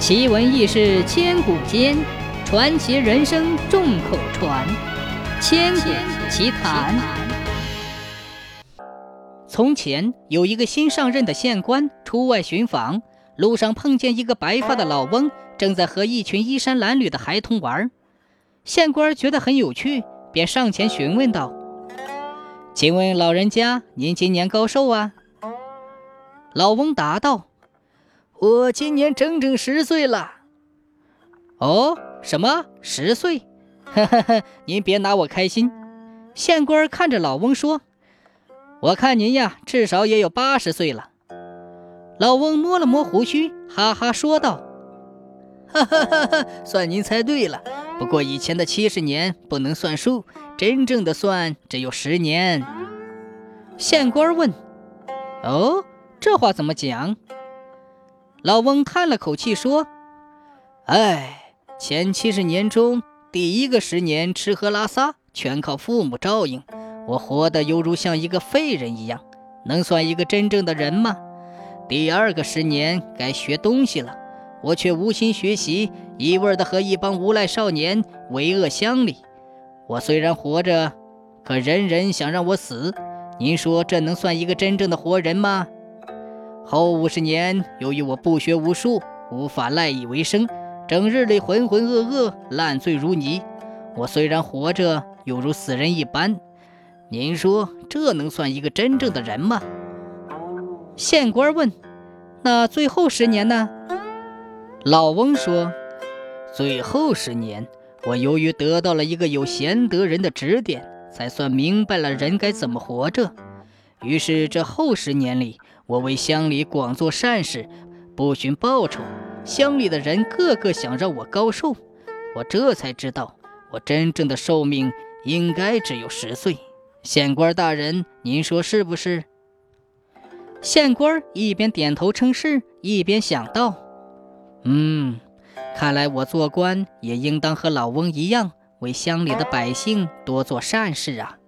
奇闻异事千古间，传奇人生众口传。千古奇谈。从前有一个新上任的县官出外巡访，路上碰见一个白发的老翁，正在和一群衣衫褴褛的孩童玩。县官觉得很有趣，便上前询问道：“请问老人家，您今年高寿啊？”老翁答道。我今年整整十岁了。哦，什么十岁？呵呵呵，您别拿我开心。县官看着老翁说：“我看您呀，至少也有八十岁了。”老翁摸了摸胡须，哈哈说道：“哈哈哈哈，算您猜对了。不过以前的七十年不能算数，真正的算只有十年。”县官问：“哦，这话怎么讲？”老翁叹了口气说：“哎，前七十年中，第一个十年吃喝拉撒全靠父母照应，我活得犹如像一个废人一样，能算一个真正的人吗？第二个十年该学东西了，我却无心学习，一味的和一帮无赖少年为恶乡里。我虽然活着，可人人想让我死，您说这能算一个真正的活人吗？”后五十年，由于我不学无术，无法赖以为生，整日里浑浑噩噩，烂醉如泥。我虽然活着，犹如死人一般。您说这能算一个真正的人吗？县官问：“那最后十年呢？”老翁说：“最后十年，我由于得到了一个有贤德人的指点，才算明白了人该怎么活着。于是这后十年里。”我为乡里广做善事，不寻报酬，乡里的人个个想让我高寿，我这才知道，我真正的寿命应该只有十岁。县官大人，您说是不是？县官一边点头称是，一边想到：“嗯，看来我做官也应当和老翁一样，为乡里的百姓多做善事啊。”